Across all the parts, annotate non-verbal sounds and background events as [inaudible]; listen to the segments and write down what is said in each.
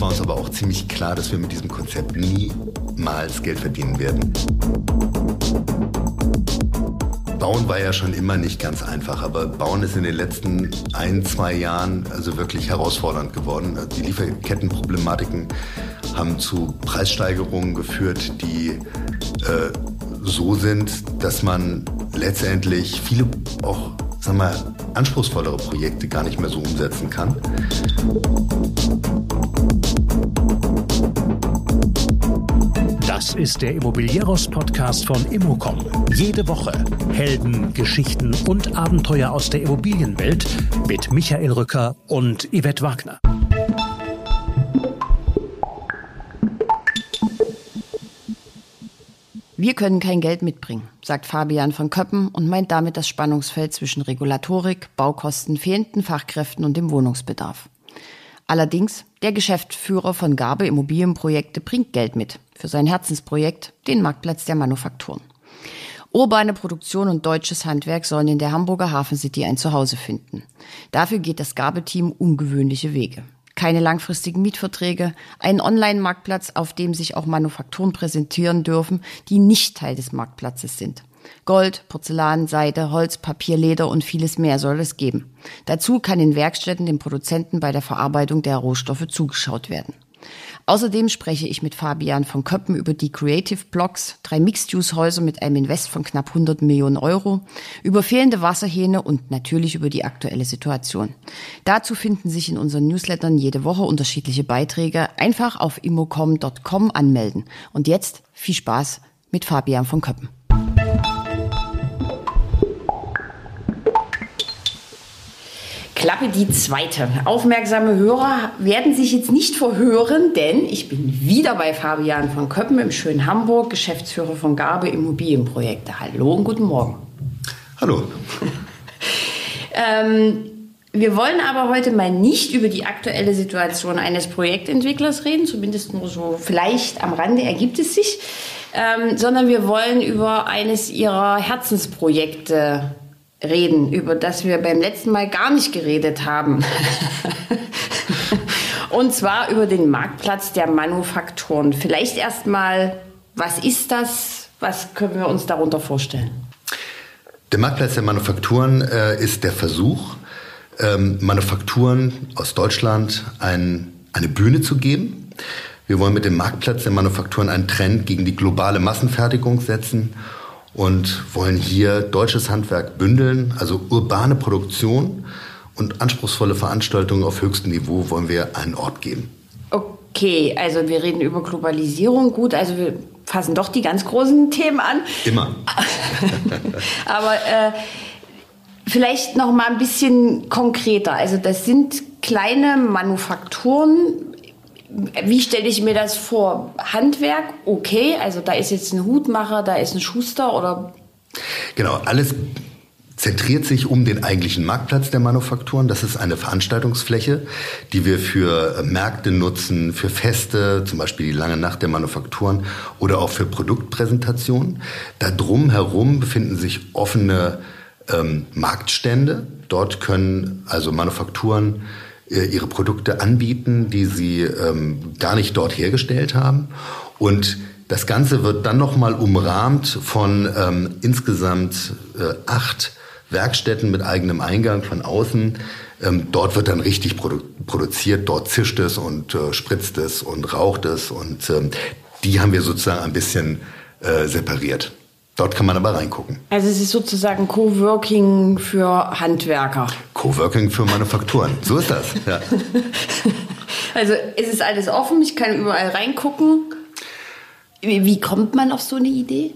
War uns aber auch ziemlich klar, dass wir mit diesem Konzept niemals Geld verdienen werden. Bauen war ja schon immer nicht ganz einfach, aber Bauen ist in den letzten ein, zwei Jahren also wirklich herausfordernd geworden. Die Lieferkettenproblematiken haben zu Preissteigerungen geführt, die äh, so sind, dass man letztendlich viele auch, sagen wir, anspruchsvollere Projekte gar nicht mehr so umsetzen kann. Das ist der Immobilieros-Podcast von Immocom. Jede Woche Helden, Geschichten und Abenteuer aus der Immobilienwelt mit Michael Rücker und Yvette Wagner. Wir können kein Geld mitbringen, sagt Fabian von Köppen und meint damit das Spannungsfeld zwischen Regulatorik, Baukosten, fehlenden Fachkräften und dem Wohnungsbedarf. Allerdings, der Geschäftsführer von Gabe Immobilienprojekte bringt Geld mit für sein Herzensprojekt, den Marktplatz der Manufakturen. Urbane Produktion und deutsches Handwerk sollen in der Hamburger Hafen City ein Zuhause finden. Dafür geht das Gabe-Team ungewöhnliche Wege. Keine langfristigen Mietverträge, ein Online-Marktplatz, auf dem sich auch Manufakturen präsentieren dürfen, die nicht Teil des Marktplatzes sind. Gold, Porzellan, Seide, Holz, Papier, Leder und vieles mehr soll es geben. Dazu kann in Werkstätten den Produzenten bei der Verarbeitung der Rohstoffe zugeschaut werden. Außerdem spreche ich mit Fabian von Köppen über die Creative Blocks, drei Mixed-Use-Häuser mit einem Invest von knapp 100 Millionen Euro, über fehlende Wasserhähne und natürlich über die aktuelle Situation. Dazu finden sich in unseren Newslettern jede Woche unterschiedliche Beiträge. Einfach auf immocom.com anmelden. Und jetzt viel Spaß mit Fabian von Köppen. Klappe die zweite. Aufmerksame Hörer werden sich jetzt nicht verhören, denn ich bin wieder bei Fabian von Köppen im schönen Hamburg, Geschäftsführer von Gabe Immobilienprojekte. Hallo und guten Morgen. Hallo. [laughs] ähm, wir wollen aber heute mal nicht über die aktuelle Situation eines Projektentwicklers reden, zumindest nur so vielleicht am Rande ergibt es sich, ähm, sondern wir wollen über eines ihrer Herzensprojekte reden, über das wir beim letzten Mal gar nicht geredet haben. [laughs] Und zwar über den Marktplatz der Manufakturen. Vielleicht erstmal, was ist das? Was können wir uns darunter vorstellen? Der Marktplatz der Manufakturen äh, ist der Versuch, ähm, Manufakturen aus Deutschland ein, eine Bühne zu geben. Wir wollen mit dem Marktplatz der Manufakturen einen Trend gegen die globale Massenfertigung setzen und wollen hier deutsches Handwerk bündeln, also urbane Produktion und anspruchsvolle Veranstaltungen auf höchstem Niveau wollen wir einen Ort geben. Okay, also wir reden über Globalisierung, gut, also wir fassen doch die ganz großen Themen an. Immer. [laughs] Aber äh, vielleicht noch mal ein bisschen konkreter. Also das sind kleine Manufakturen, wie stelle ich mir das vor? Handwerk, okay, also da ist jetzt ein Hutmacher, da ist ein Schuster oder? Genau, alles zentriert sich um den eigentlichen Marktplatz der Manufakturen. Das ist eine Veranstaltungsfläche, die wir für äh, Märkte nutzen, für Feste, zum Beispiel die lange Nacht der Manufakturen oder auch für Produktpräsentationen. Da drum herum befinden sich offene ähm, Marktstände. Dort können also Manufakturen ihre Produkte anbieten, die sie ähm, gar nicht dort hergestellt haben. Und das Ganze wird dann nochmal umrahmt von ähm, insgesamt äh, acht Werkstätten mit eigenem Eingang von außen. Ähm, dort wird dann richtig produ produziert, dort zischt es und äh, spritzt es und raucht es und ähm, die haben wir sozusagen ein bisschen äh, separiert. Dort kann man aber reingucken. Also es ist sozusagen Coworking für Handwerker. Coworking für Manufakturen, so ist das. Ja. [laughs] also es ist alles offen, ich kann überall reingucken. Wie kommt man auf so eine Idee?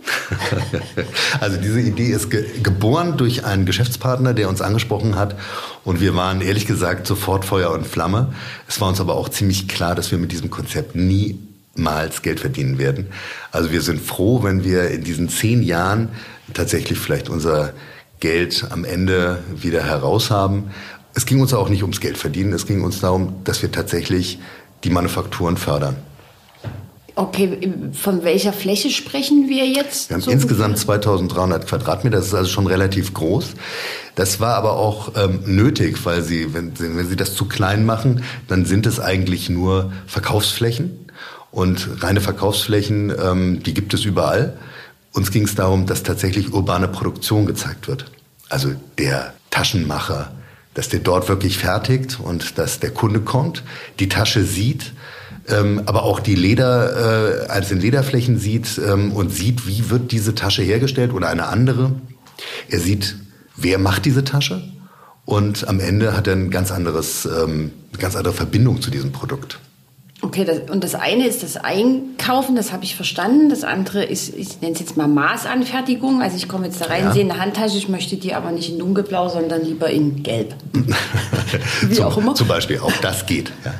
[laughs] also diese Idee ist ge geboren durch einen Geschäftspartner, der uns angesprochen hat. Und wir waren ehrlich gesagt sofort Feuer und Flamme. Es war uns aber auch ziemlich klar, dass wir mit diesem Konzept nie niemals Geld verdienen werden. Also wir sind froh, wenn wir in diesen zehn Jahren tatsächlich vielleicht unser Geld am Ende wieder heraus haben. Es ging uns auch nicht ums Geld verdienen, es ging uns darum, dass wir tatsächlich die Manufakturen fördern. Okay, von welcher Fläche sprechen wir jetzt? Wir haben so insgesamt 2300 Quadratmeter, das ist also schon relativ groß. Das war aber auch ähm, nötig, weil sie, wenn, wenn sie das zu klein machen, dann sind es eigentlich nur Verkaufsflächen. Und reine Verkaufsflächen, ähm, die gibt es überall. Uns ging es darum, dass tatsächlich urbane Produktion gezeigt wird. Also der Taschenmacher, dass der dort wirklich fertigt und dass der Kunde kommt, die Tasche sieht, ähm, aber auch die Leder, äh, einzelnen Lederflächen sieht ähm, und sieht, wie wird diese Tasche hergestellt oder eine andere. Er sieht, wer macht diese Tasche und am Ende hat er ein ganz anderes, ähm, eine ganz andere Verbindung zu diesem Produkt. Okay, das, und das eine ist das Einkaufen, das habe ich verstanden. Das andere ist, ich nenne es jetzt mal Maßanfertigung. Also ich komme jetzt da rein, ja. sehe eine Handtasche, ich möchte die aber nicht in dunkelblau, sondern lieber in gelb. [laughs] Wie zum, auch immer. Zum Beispiel, auch das geht. Ja.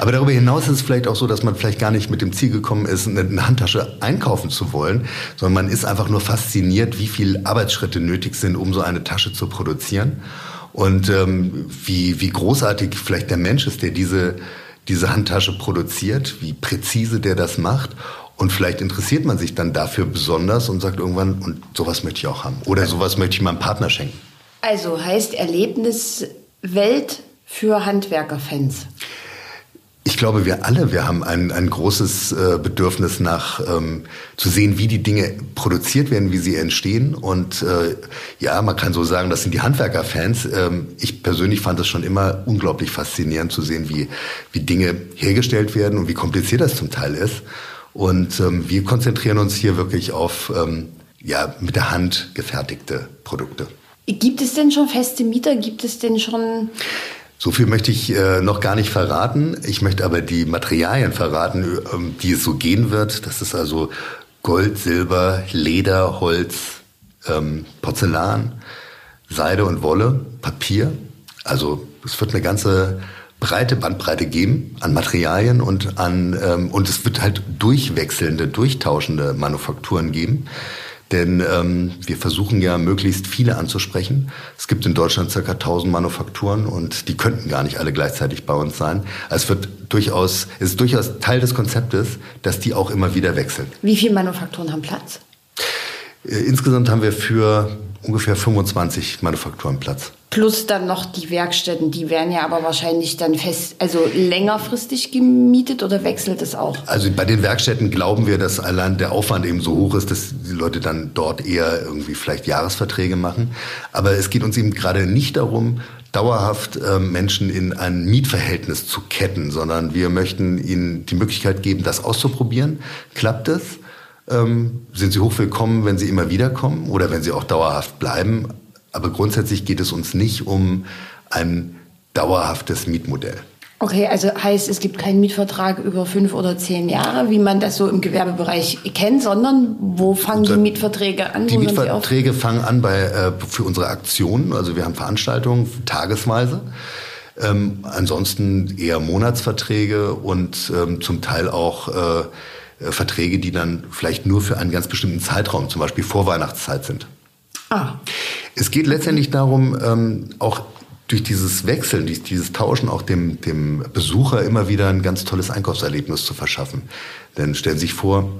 Aber darüber hinaus ist es vielleicht auch so, dass man vielleicht gar nicht mit dem Ziel gekommen ist, eine Handtasche einkaufen zu wollen, sondern man ist einfach nur fasziniert, wie viele Arbeitsschritte nötig sind, um so eine Tasche zu produzieren. Und ähm, wie, wie großartig vielleicht der Mensch ist, der diese diese Handtasche produziert, wie präzise der das macht. Und vielleicht interessiert man sich dann dafür besonders und sagt irgendwann, und sowas möchte ich auch haben. Oder sowas möchte ich meinem Partner schenken. Also heißt Erlebniswelt für Handwerkerfans. Ich glaube, wir alle, wir haben ein, ein großes äh, Bedürfnis nach ähm, zu sehen, wie die Dinge produziert werden, wie sie entstehen. Und äh, ja, man kann so sagen, das sind die Handwerkerfans. Ähm, ich persönlich fand es schon immer unglaublich faszinierend zu sehen, wie, wie Dinge hergestellt werden und wie kompliziert das zum Teil ist. Und ähm, wir konzentrieren uns hier wirklich auf ähm, ja, mit der Hand gefertigte Produkte. Gibt es denn schon feste Mieter? Gibt es denn schon so viel möchte ich äh, noch gar nicht verraten. Ich möchte aber die Materialien verraten, um die es so gehen wird. Das ist also Gold, Silber, Leder, Holz, ähm, Porzellan, Seide und Wolle, Papier. Also es wird eine ganze breite Bandbreite geben an Materialien und an ähm, und es wird halt durchwechselnde, durchtauschende Manufakturen geben. Denn ähm, wir versuchen ja möglichst viele anzusprechen. Es gibt in Deutschland circa 1000 Manufakturen und die könnten gar nicht alle gleichzeitig bei uns sein. Also es wird durchaus, es ist durchaus Teil des Konzeptes, dass die auch immer wieder wechseln. Wie viele Manufakturen haben Platz? Äh, insgesamt haben wir für ungefähr 25 Manufakturen Platz. Plus dann noch die Werkstätten, die werden ja aber wahrscheinlich dann fest, also längerfristig gemietet oder wechselt es auch? Also bei den Werkstätten glauben wir, dass allein der Aufwand eben so hoch ist, dass die Leute dann dort eher irgendwie vielleicht Jahresverträge machen. Aber es geht uns eben gerade nicht darum, dauerhaft äh, Menschen in ein Mietverhältnis zu ketten, sondern wir möchten ihnen die Möglichkeit geben, das auszuprobieren. Klappt es? Ähm, sind sie hochwillkommen, wenn sie immer wieder kommen oder wenn sie auch dauerhaft bleiben? Aber grundsätzlich geht es uns nicht um ein dauerhaftes Mietmodell. Okay, also heißt, es gibt keinen Mietvertrag über fünf oder zehn Jahre, wie man das so im Gewerbebereich kennt, sondern wo fangen die Mietverträge an? Die Mietverträge fangen an bei, äh, für unsere Aktionen. Also wir haben Veranstaltungen tagesweise. Ähm, ansonsten eher Monatsverträge und ähm, zum Teil auch äh, äh Verträge, die dann vielleicht nur für einen ganz bestimmten Zeitraum, zum Beispiel Vorweihnachtszeit sind. Ah. Es geht letztendlich darum, ähm, auch durch dieses Wechseln, durch dieses Tauschen auch dem, dem Besucher immer wieder ein ganz tolles Einkaufserlebnis zu verschaffen. Denn stellen Sie sich vor,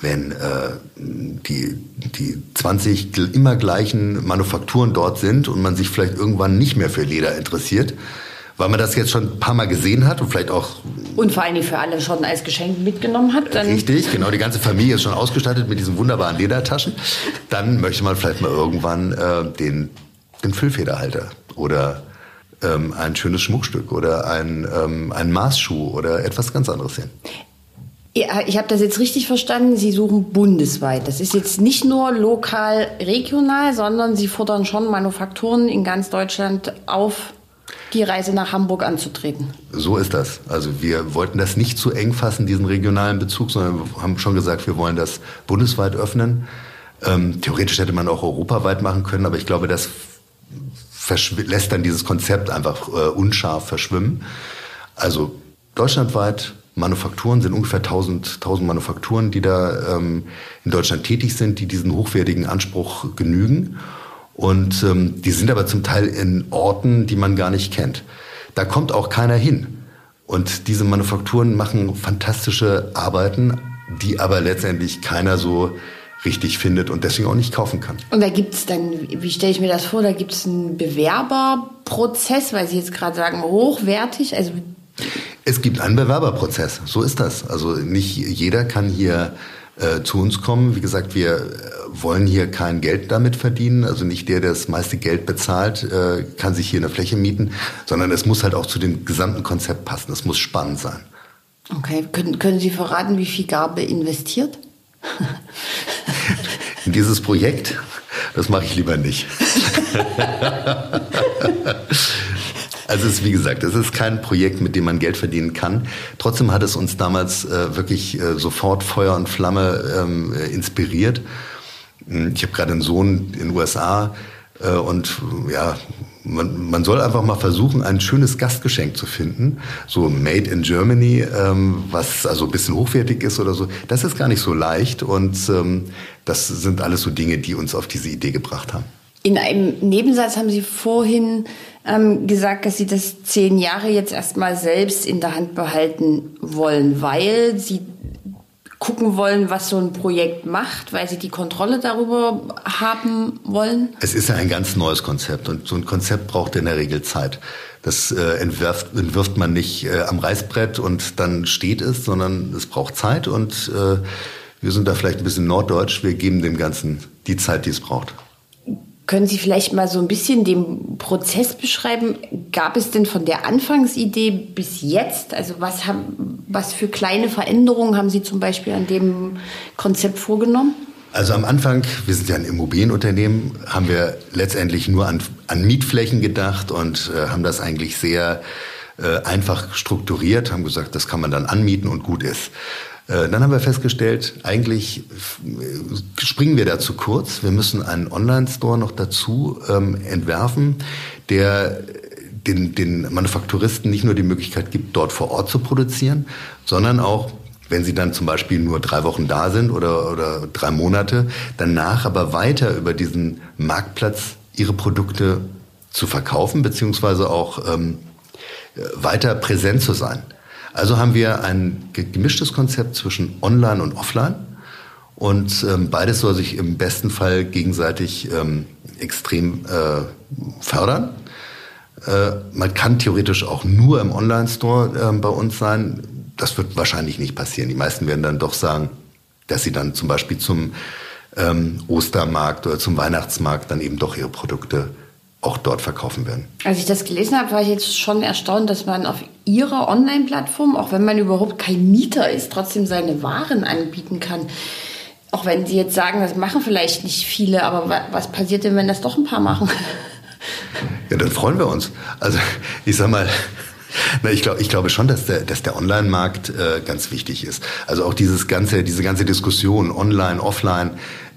wenn äh, die, die 20 immer gleichen Manufakturen dort sind und man sich vielleicht irgendwann nicht mehr für Leder interessiert, weil man das jetzt schon ein paar Mal gesehen hat und vielleicht auch. Und vor allen Dingen für alle schon als Geschenk mitgenommen hat. Dann richtig, genau. Die ganze Familie ist schon ausgestattet mit diesen wunderbaren Ledertaschen. Dann möchte man vielleicht mal irgendwann äh, den, den Füllfederhalter oder ähm, ein schönes Schmuckstück oder ein, ähm, ein Maßschuh oder etwas ganz anderes sehen. Ja, ich habe das jetzt richtig verstanden. Sie suchen bundesweit. Das ist jetzt nicht nur lokal, regional, sondern Sie fordern schon Manufakturen in ganz Deutschland auf, die Reise nach Hamburg anzutreten. So ist das. Also wir wollten das nicht zu eng fassen, diesen regionalen Bezug, sondern wir haben schon gesagt, wir wollen das bundesweit öffnen. Ähm, theoretisch hätte man auch europaweit machen können, aber ich glaube, das lässt dann dieses Konzept einfach äh, unscharf verschwimmen. Also deutschlandweit Manufakturen sind ungefähr 1000, 1000 Manufakturen, die da ähm, in Deutschland tätig sind, die diesen hochwertigen Anspruch genügen. Und ähm, die sind aber zum Teil in Orten, die man gar nicht kennt. Da kommt auch keiner hin. Und diese Manufakturen machen fantastische Arbeiten, die aber letztendlich keiner so richtig findet und deswegen auch nicht kaufen kann. Und da gibt es dann, wie stelle ich mir das vor, da gibt es einen Bewerberprozess, weil Sie jetzt gerade sagen, hochwertig, also es gibt einen Bewerberprozess, so ist das. Also nicht jeder kann hier äh, zu uns kommen. Wie gesagt, wir äh, wollen hier kein Geld damit verdienen. Also nicht der, der das meiste Geld bezahlt, äh, kann sich hier eine Fläche mieten, sondern es muss halt auch zu dem gesamten Konzept passen. Es muss spannend sein. Okay, können, können Sie verraten, wie viel Gabe investiert? [laughs] In dieses Projekt? Das mache ich lieber nicht. [laughs] Also es ist, wie gesagt, es ist kein Projekt, mit dem man Geld verdienen kann. Trotzdem hat es uns damals äh, wirklich äh, sofort Feuer und Flamme ähm, äh, inspiriert. Hm, ich habe gerade einen Sohn in den USA äh, und ja, man, man soll einfach mal versuchen, ein schönes Gastgeschenk zu finden, so Made in Germany, ähm, was also ein bisschen hochwertig ist oder so. Das ist gar nicht so leicht und ähm, das sind alles so Dinge, die uns auf diese Idee gebracht haben. In einem Nebensatz haben Sie vorhin ähm, gesagt, dass Sie das zehn Jahre jetzt erstmal selbst in der Hand behalten wollen, weil Sie gucken wollen, was so ein Projekt macht, weil Sie die Kontrolle darüber haben wollen? Es ist ja ein ganz neues Konzept und so ein Konzept braucht in der Regel Zeit. Das äh, entwirft, entwirft man nicht äh, am Reißbrett und dann steht es, sondern es braucht Zeit und äh, wir sind da vielleicht ein bisschen norddeutsch. Wir geben dem Ganzen die Zeit, die es braucht. Können Sie vielleicht mal so ein bisschen den Prozess beschreiben? Gab es denn von der Anfangsidee bis jetzt, also was, haben, was für kleine Veränderungen haben Sie zum Beispiel an dem Konzept vorgenommen? Also am Anfang, wir sind ja ein Immobilienunternehmen, haben wir letztendlich nur an, an Mietflächen gedacht und äh, haben das eigentlich sehr äh, einfach strukturiert, haben gesagt, das kann man dann anmieten und gut ist. Äh, dann haben wir festgestellt, eigentlich äh, springen wir da zu kurz. Wir müssen einen Online-Store noch dazu ähm, entwerfen, der den, den Manufakturisten nicht nur die Möglichkeit gibt, dort vor Ort zu produzieren, sondern auch, wenn sie dann zum Beispiel nur drei Wochen da sind oder, oder drei Monate, danach aber weiter über diesen Marktplatz ihre Produkte zu verkaufen, beziehungsweise auch ähm, weiter präsent zu sein. Also haben wir ein gemischtes Konzept zwischen Online und Offline. Und ähm, beides soll sich im besten Fall gegenseitig ähm, extrem äh, fördern. Äh, man kann theoretisch auch nur im Online-Store äh, bei uns sein. Das wird wahrscheinlich nicht passieren. Die meisten werden dann doch sagen, dass sie dann zum Beispiel zum ähm, Ostermarkt oder zum Weihnachtsmarkt dann eben doch ihre Produkte auch dort verkaufen werden. Als ich das gelesen habe, war ich jetzt schon erstaunt, dass man auf Ihrer Online-Plattform, auch wenn man überhaupt kein Mieter ist, trotzdem seine Waren anbieten kann. Auch wenn Sie jetzt sagen, das machen vielleicht nicht viele, aber was passiert denn, wenn das doch ein paar machen? [laughs] Ja, dann freuen wir uns. Also ich sag mal, na, ich, glaube, ich glaube schon, dass der, dass der Online-Markt äh, ganz wichtig ist. Also auch dieses ganze, diese ganze Diskussion online, offline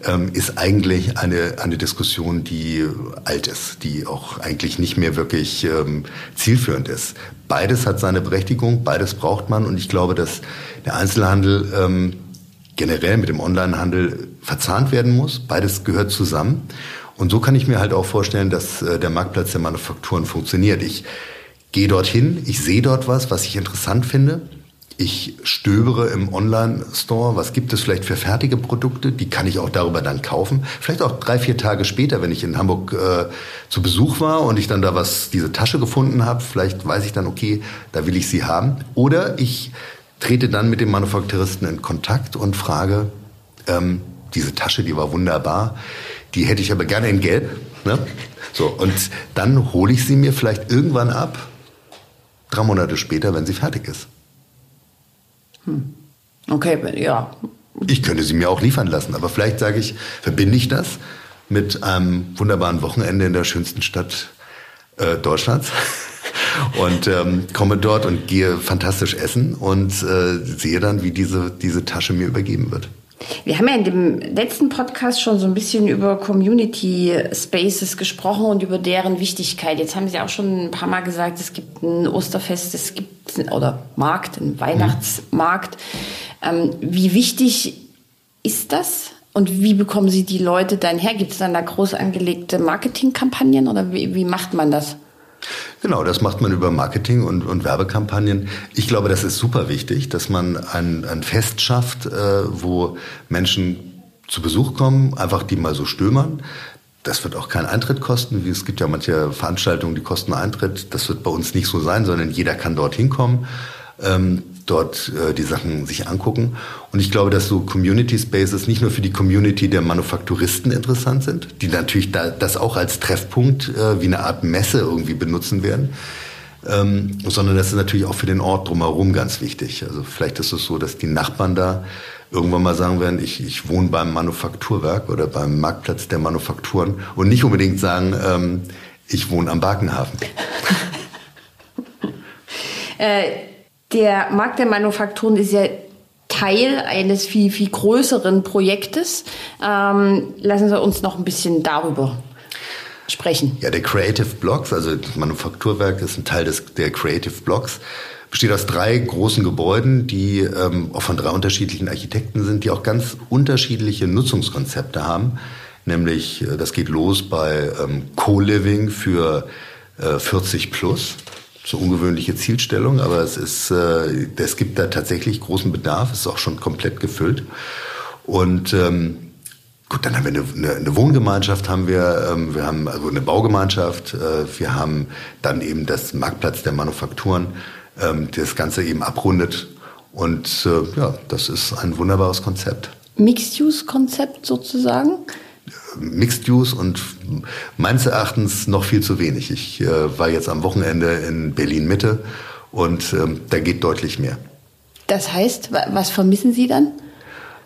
ähm, ist eigentlich eine, eine Diskussion, die alt ist, die auch eigentlich nicht mehr wirklich ähm, zielführend ist. Beides hat seine Berechtigung, beides braucht man und ich glaube, dass der Einzelhandel ähm, generell mit dem Onlinehandel verzahnt werden muss. Beides gehört zusammen. Und so kann ich mir halt auch vorstellen, dass äh, der Marktplatz der Manufakturen funktioniert. Ich gehe dorthin, ich sehe dort was, was ich interessant finde. Ich stöbere im Online-Store, was gibt es vielleicht für fertige Produkte, die kann ich auch darüber dann kaufen. Vielleicht auch drei, vier Tage später, wenn ich in Hamburg äh, zu Besuch war und ich dann da was, diese Tasche gefunden habe, vielleicht weiß ich dann, okay, da will ich sie haben. Oder ich trete dann mit dem Manufakturisten in Kontakt und frage, ähm, diese Tasche, die war wunderbar, die hätte ich aber gerne in Gelb. Ne? So, und dann hole ich sie mir vielleicht irgendwann ab, drei Monate später, wenn sie fertig ist. Hm. Okay, ja. Ich könnte sie mir auch liefern lassen, aber vielleicht sage ich, verbinde ich das mit einem wunderbaren Wochenende in der schönsten Stadt äh, Deutschlands [laughs] und ähm, komme dort und gehe fantastisch essen und äh, sehe dann, wie diese, diese Tasche mir übergeben wird. Wir haben ja in dem letzten Podcast schon so ein bisschen über Community Spaces gesprochen und über deren Wichtigkeit. Jetzt haben Sie auch schon ein paar Mal gesagt, es gibt ein Osterfest, es gibt oder Markt, einen Weihnachtsmarkt. Ähm, wie wichtig ist das? Und wie bekommen Sie die Leute dann her? Gibt es dann da groß angelegte Marketingkampagnen oder wie, wie macht man das? Genau, das macht man über Marketing und, und Werbekampagnen. Ich glaube, das ist super wichtig, dass man ein, ein Fest schafft, äh, wo Menschen zu Besuch kommen, einfach die mal so stöbern. Das wird auch keinen Eintritt kosten. Es gibt ja manche Veranstaltungen, die kosten Eintritt. Das wird bei uns nicht so sein, sondern jeder kann dorthin kommen, ähm, dort äh, die Sachen sich angucken. Und ich glaube, dass so Community Spaces nicht nur für die Community der Manufakturisten interessant sind, die natürlich da, das auch als Treffpunkt äh, wie eine Art Messe irgendwie benutzen werden, ähm, sondern das ist natürlich auch für den Ort drumherum ganz wichtig. Also vielleicht ist es so, dass die Nachbarn da irgendwann mal sagen werden, ich, ich wohne beim Manufakturwerk oder beim Marktplatz der Manufakturen und nicht unbedingt sagen, ähm, ich wohne am Barkenhafen. [laughs] [laughs] äh, der Markt der Manufakturen ist ja Teil eines viel, viel größeren Projektes. Ähm, lassen Sie uns noch ein bisschen darüber sprechen. Ja, der Creative Blocks, also das Manufakturwerk ist ein Teil des, der Creative Blocks besteht aus drei großen Gebäuden, die ähm, auch von drei unterschiedlichen Architekten sind, die auch ganz unterschiedliche Nutzungskonzepte haben. Nämlich, äh, das geht los bei ähm, Co-Living für äh, 40 plus. So ungewöhnliche Zielstellung, aber es ist, äh, es gibt da tatsächlich großen Bedarf, es ist auch schon komplett gefüllt. Und ähm, Gut, dann haben wir eine, eine, eine Wohngemeinschaft, haben wir, ähm, wir haben also eine Baugemeinschaft, äh, wir haben dann eben das Marktplatz der Manufakturen, ähm, das Ganze eben abrundet. Und äh, ja, das ist ein wunderbares Konzept. Mixed-Use-Konzept sozusagen? Mixed Use und meines Erachtens noch viel zu wenig. Ich äh, war jetzt am Wochenende in Berlin Mitte und ähm, da geht deutlich mehr. Das heißt, was vermissen Sie dann?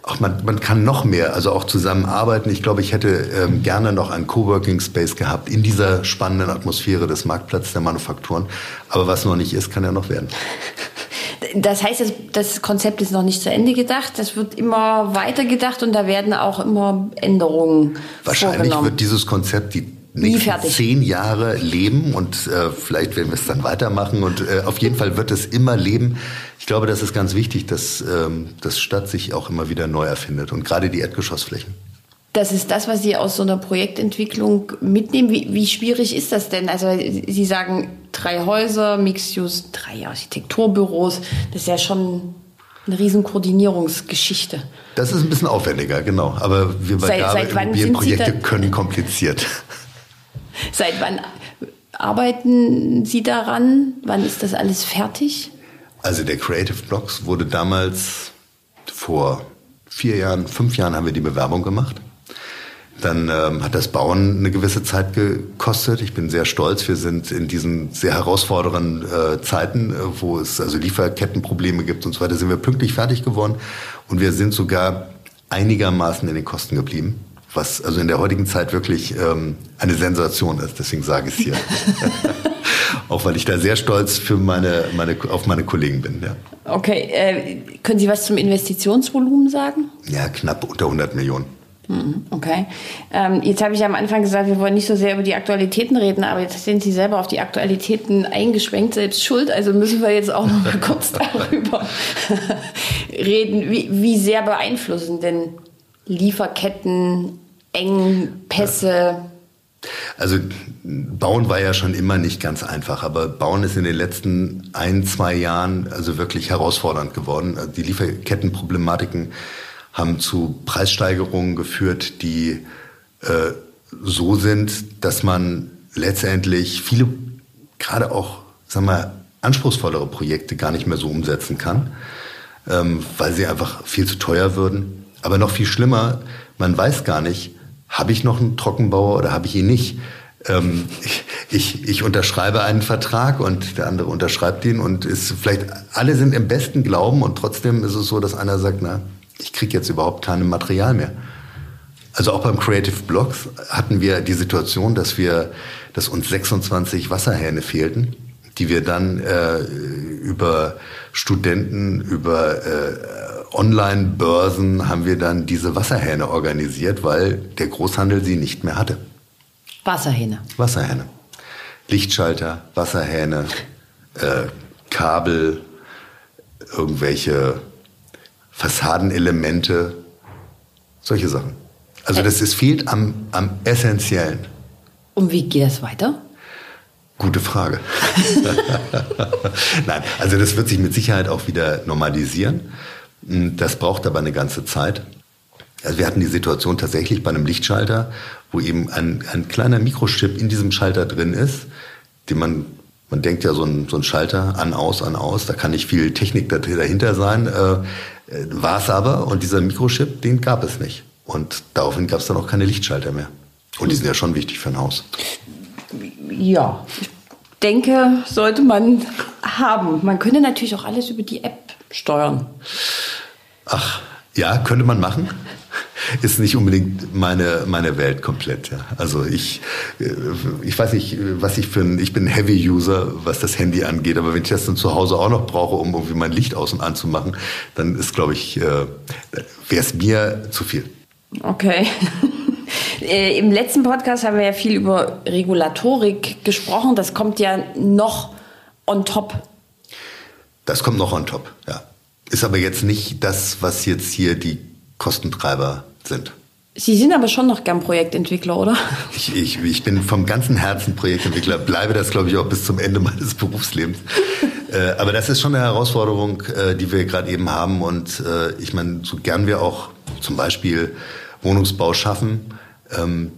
Ach, man, man kann noch mehr, also auch zusammenarbeiten. Ich glaube, ich hätte ähm, gerne noch einen Coworking Space gehabt in dieser spannenden Atmosphäre des Marktplatzes der Manufakturen. Aber was noch nicht ist, kann ja noch werden. [laughs] Das heißt, das, das Konzept ist noch nicht zu Ende gedacht. Das wird immer weiter gedacht und da werden auch immer Änderungen Wahrscheinlich wird dieses Konzept die nächsten zehn Jahre leben und äh, vielleicht werden wir es dann weitermachen und äh, auf jeden Fall wird es immer leben. Ich glaube, das ist ganz wichtig, dass ähm, das Stadt sich auch immer wieder neu erfindet und gerade die Erdgeschossflächen. Das ist das, was Sie aus so einer Projektentwicklung mitnehmen. Wie, wie schwierig ist das denn? Also Sie sagen drei Häuser, Mixed-Use, drei Architekturbüros. Das ist ja schon eine riesen Koordinierungsgeschichte. Das ist ein bisschen aufwendiger, genau. Aber wir bei seit, seit Immobilienprojekte können kompliziert. [laughs] Seit wann arbeiten Sie daran? Wann ist das alles fertig? Also der Creative Blocks wurde damals vor vier Jahren, fünf Jahren haben wir die Bewerbung gemacht. Dann ähm, hat das Bauen eine gewisse Zeit gekostet. Ich bin sehr stolz. Wir sind in diesen sehr herausfordernden äh, Zeiten, äh, wo es also Lieferkettenprobleme gibt und so weiter, sind wir pünktlich fertig geworden. Und wir sind sogar einigermaßen in den Kosten geblieben was also in der heutigen Zeit wirklich ähm, eine Sensation ist. Deswegen sage ich es hier. [laughs] Auch weil ich da sehr stolz für meine, meine, auf meine Kollegen bin. Ja. Okay, äh, können Sie was zum Investitionsvolumen sagen? Ja, knapp unter 100 Millionen. Mhm, okay. Ähm, jetzt habe ich am Anfang gesagt, wir wollen nicht so sehr über die Aktualitäten reden, aber jetzt sind Sie selber auf die Aktualitäten eingeschwenkt, selbst schuld. Also müssen wir jetzt auch noch mal [laughs] kurz darüber [laughs] reden. Wie, wie sehr beeinflussen denn Lieferketten, Engpässe. Also Bauen war ja schon immer nicht ganz einfach, aber Bauen ist in den letzten ein, zwei Jahren also wirklich herausfordernd geworden. Die Lieferkettenproblematiken haben zu Preissteigerungen geführt, die äh, so sind, dass man letztendlich viele, gerade auch, sagen wir, anspruchsvollere Projekte gar nicht mehr so umsetzen kann, ähm, weil sie einfach viel zu teuer würden. Aber noch viel schlimmer, man weiß gar nicht, habe ich noch einen Trockenbauer oder habe ich ihn nicht? Ähm, [laughs] ich, ich unterschreibe einen Vertrag und der andere unterschreibt ihn und ist vielleicht alle sind im besten Glauben und trotzdem ist es so, dass einer sagt, na, ich kriege jetzt überhaupt kein Material mehr. Also auch beim Creative Blocks hatten wir die Situation, dass wir, dass uns 26 Wasserhähne fehlten, die wir dann äh, über Studenten, über äh, Online-Börsen haben wir dann diese Wasserhähne organisiert, weil der Großhandel sie nicht mehr hatte. Wasserhähne. Wasserhähne. Lichtschalter, Wasserhähne, äh, Kabel, irgendwelche Fassadenelemente, solche Sachen. Also das ist, fehlt am, am essentiellen. Und wie geht das weiter? Gute Frage. [laughs] Nein, also das wird sich mit Sicherheit auch wieder normalisieren. Das braucht aber eine ganze Zeit. Also wir hatten die Situation tatsächlich bei einem Lichtschalter, wo eben ein, ein kleiner Mikrochip in diesem Schalter drin ist, den man, man denkt ja so ein, so ein Schalter an, aus, an, aus, da kann nicht viel Technik dahinter sein, äh, äh war es aber und dieser Mikrochip, den gab es nicht. Und daraufhin gab es dann auch keine Lichtschalter mehr. Und die sind ja schon wichtig für ein Haus. Ja, ich denke, sollte man haben. Man könnte natürlich auch alles über die App steuern. Ach, ja, könnte man machen ist nicht unbedingt meine, meine Welt komplett. Ja. Also ich, äh, ich weiß nicht, was ich für ein, ich bin ein Heavy-User, was das Handy angeht, aber wenn ich das dann zu Hause auch noch brauche, um irgendwie mein Licht aus und anzumachen, dann ist, glaube ich, äh, wäre es mir zu viel. Okay. [laughs] Äh, Im letzten Podcast haben wir ja viel über Regulatorik gesprochen. Das kommt ja noch on top. Das kommt noch on top, ja. Ist aber jetzt nicht das, was jetzt hier die Kostentreiber sind. Sie sind aber schon noch gern Projektentwickler, oder? Ich, ich, ich bin vom ganzen Herzen Projektentwickler, bleibe das, glaube ich, auch bis zum Ende meines [laughs] Berufslebens. äh, aber das ist schon eine Herausforderung, äh, die wir gerade eben haben. Und äh, ich meine, so gern wir auch zum Beispiel Wohnungsbau schaffen, ähm,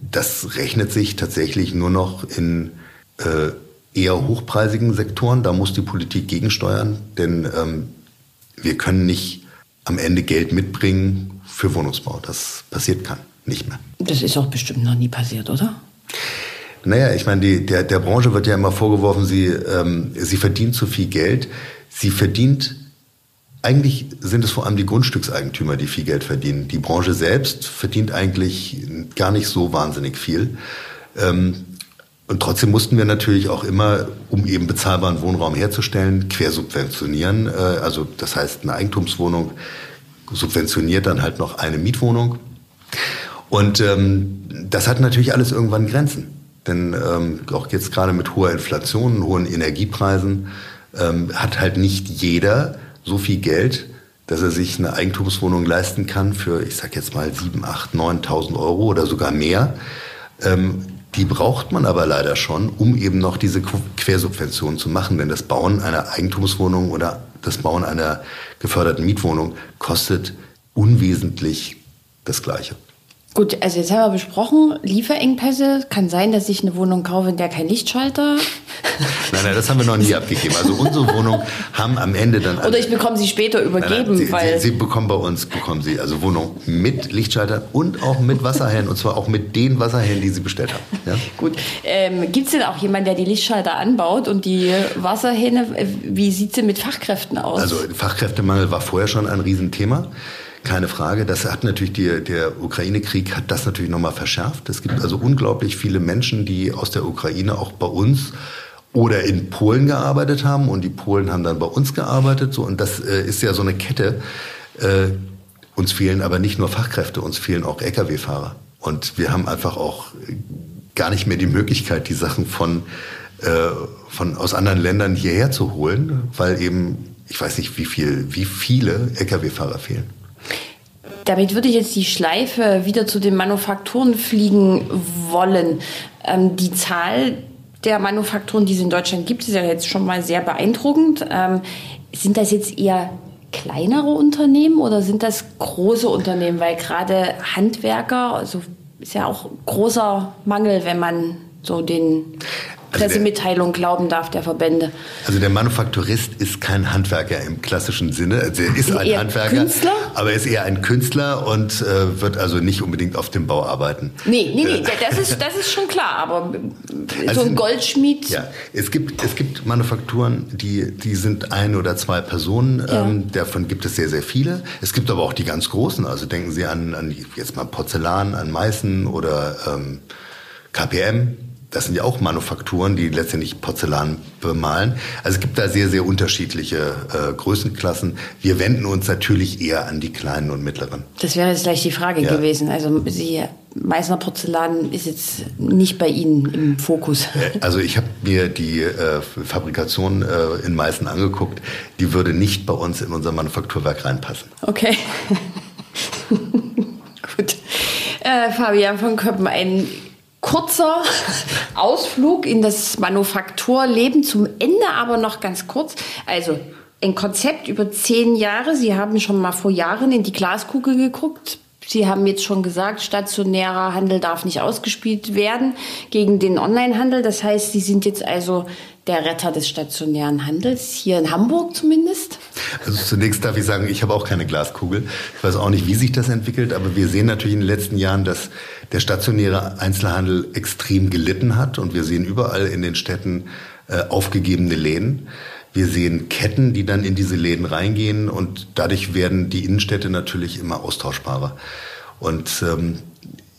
das rechnet sich tatsächlich nur noch in äh, eher hochpreisigen Sektoren. Da muss die Politik gegensteuern, denn ähm, wir können nicht am Ende Geld mitbringen für Wohnungsbau. Das passiert kann nicht mehr. Das ist auch bestimmt noch nie passiert, oder? Naja, ich meine, die, der, der Branche wird ja immer vorgeworfen, sie, ähm, sie verdient zu viel Geld. Sie verdient, eigentlich sind es vor allem die Grundstückseigentümer, die viel Geld verdienen. Die Branche selbst verdient eigentlich gar nicht so wahnsinnig viel. Ähm, und trotzdem mussten wir natürlich auch immer, um eben bezahlbaren Wohnraum herzustellen, quersubventionieren. Äh, also das heißt, eine Eigentumswohnung subventioniert dann halt noch eine Mietwohnung. Und ähm, das hat natürlich alles irgendwann Grenzen. Denn ähm, auch jetzt gerade mit hoher Inflation, hohen Energiepreisen ähm, hat halt nicht jeder so viel Geld, dass er sich eine Eigentumswohnung leisten kann für, ich sag jetzt mal, 7, 8, 9.000 Euro oder sogar mehr. Ähm, die braucht man aber leider schon, um eben noch diese Quersubvention zu machen. Denn das Bauen einer Eigentumswohnung oder das Bauen einer geförderten Mietwohnung kostet unwesentlich das Gleiche. Gut, also jetzt haben wir besprochen, Lieferengpässe. Kann sein, dass ich eine Wohnung kaufe, in der kein Lichtschalter. [laughs] Nein, nein, das haben wir noch nie abgegeben. Also unsere Wohnungen haben am Ende dann. Oder ich bekomme sie später übergeben, nein, nein, sie, weil. Sie, sie, bekommen bei uns, bekommen Sie also Wohnung mit Lichtschalter und auch mit Wasserhähnen. Und zwar auch mit den Wasserhähnen, die Sie bestellt haben. Ja? Gut. Ähm, Gibt es denn auch jemanden, der die Lichtschalter anbaut und die Wasserhähne? Wie sieht es denn mit Fachkräften aus? Also Fachkräftemangel war vorher schon ein Riesenthema. Keine Frage. Das hat natürlich die, der Ukraine-Krieg hat das natürlich nochmal verschärft. Es gibt also unglaublich viele Menschen, die aus der Ukraine auch bei uns oder in Polen gearbeitet haben und die Polen haben dann bei uns gearbeitet. So, und das äh, ist ja so eine Kette. Äh, uns fehlen aber nicht nur Fachkräfte, uns fehlen auch Lkw-Fahrer. Und wir haben einfach auch gar nicht mehr die Möglichkeit, die Sachen von, äh, von aus anderen Ländern hierher zu holen, weil eben, ich weiß nicht, wie viel, wie viele Lkw-Fahrer fehlen. Damit würde ich jetzt die Schleife wieder zu den Manufakturen fliegen wollen. Ähm, die Zahl der Manufakturen, die es in Deutschland gibt, ist ja jetzt schon mal sehr beeindruckend. Ähm, sind das jetzt eher kleinere Unternehmen oder sind das große Unternehmen? Weil gerade Handwerker, also ist ja auch großer Mangel, wenn man so den Pressemitteilung glauben darf der Verbände. Also der Manufakturist ist kein Handwerker im klassischen Sinne. Also er ist, ist ein Handwerker, Künstler? aber er ist eher ein Künstler und äh, wird also nicht unbedingt auf dem Bau arbeiten. Nee, nee, nee, das ist, das ist schon klar, aber [laughs] also, so ein Goldschmied. Ja, es gibt, es gibt Manufakturen, die, die sind ein oder zwei Personen. Ja. Ähm, davon gibt es sehr, sehr viele. Es gibt aber auch die ganz großen. Also denken Sie an, an jetzt mal Porzellan, an Meißen oder ähm, KPM das sind ja auch Manufakturen, die letztendlich Porzellan bemalen. Also es gibt da sehr, sehr unterschiedliche äh, Größenklassen. Wir wenden uns natürlich eher an die kleinen und mittleren. Das wäre jetzt gleich die Frage ja. gewesen. Also Sie, Meißner Porzellan ist jetzt nicht bei Ihnen im Fokus. Äh, also ich habe mir die äh, Fabrikation äh, in Meißen angeguckt. Die würde nicht bei uns in unser Manufakturwerk reinpassen. Okay. [laughs] Gut. Äh, Fabian von Köppen, ein kurzer, Ausflug in das Manufakturleben zum Ende aber noch ganz kurz. Also ein Konzept über zehn Jahre. Sie haben schon mal vor Jahren in die Glaskugel geguckt. Sie haben jetzt schon gesagt, stationärer Handel darf nicht ausgespielt werden gegen den Onlinehandel. Das heißt, Sie sind jetzt also der Retter des stationären Handels, hier in Hamburg zumindest? Also zunächst darf ich sagen, ich habe auch keine Glaskugel. Ich weiß auch nicht, wie sich das entwickelt, aber wir sehen natürlich in den letzten Jahren, dass der stationäre Einzelhandel extrem gelitten hat und wir sehen überall in den Städten äh, aufgegebene Läden. Wir sehen Ketten, die dann in diese Läden reingehen und dadurch werden die Innenstädte natürlich immer austauschbarer. Und ähm,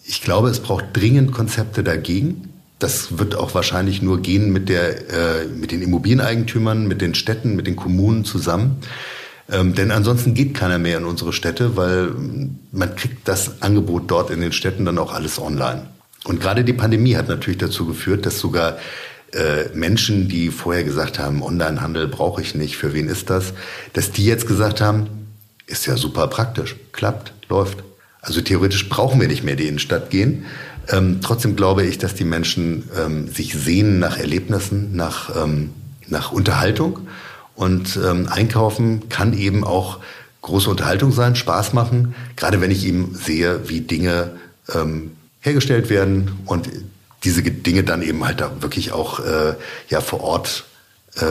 ich glaube, es braucht dringend Konzepte dagegen. Das wird auch wahrscheinlich nur gehen mit, der, äh, mit den Immobilieneigentümern, mit den Städten, mit den Kommunen zusammen. Ähm, denn ansonsten geht keiner mehr in unsere Städte, weil man kriegt das Angebot dort in den Städten dann auch alles online. Und gerade die Pandemie hat natürlich dazu geführt, dass sogar äh, Menschen, die vorher gesagt haben, Onlinehandel brauche ich nicht, für wen ist das, dass die jetzt gesagt haben, ist ja super praktisch, klappt, läuft. Also theoretisch brauchen wir nicht mehr die Innenstadt gehen, ähm, trotzdem glaube ich, dass die Menschen ähm, sich sehnen nach Erlebnissen, nach, ähm, nach Unterhaltung. Und ähm, Einkaufen kann eben auch große Unterhaltung sein, Spaß machen, gerade wenn ich eben sehe, wie Dinge ähm, hergestellt werden und diese Dinge dann eben halt da wirklich auch äh, ja vor Ort äh,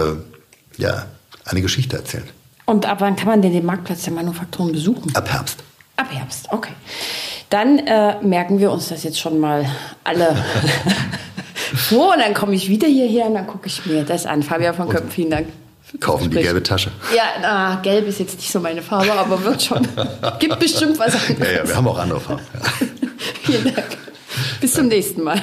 ja eine Geschichte erzählen. Und ab wann kann man denn den Marktplatz der Manufakturen besuchen? Ab Herbst. Ab Herbst, okay. Dann äh, merken wir uns das jetzt schon mal alle [laughs] vor und dann komme ich wieder hierher und dann gucke ich mir das an. Fabian von Köppen, vielen Dank. Kaufen die gelbe Tasche. Ja, na, gelb ist jetzt nicht so meine Farbe, aber wird schon. [laughs] Gibt bestimmt was anderes. Ja, ja, wir haben auch andere Farben. [laughs] Vielen Dank. Bis zum nächsten Mal.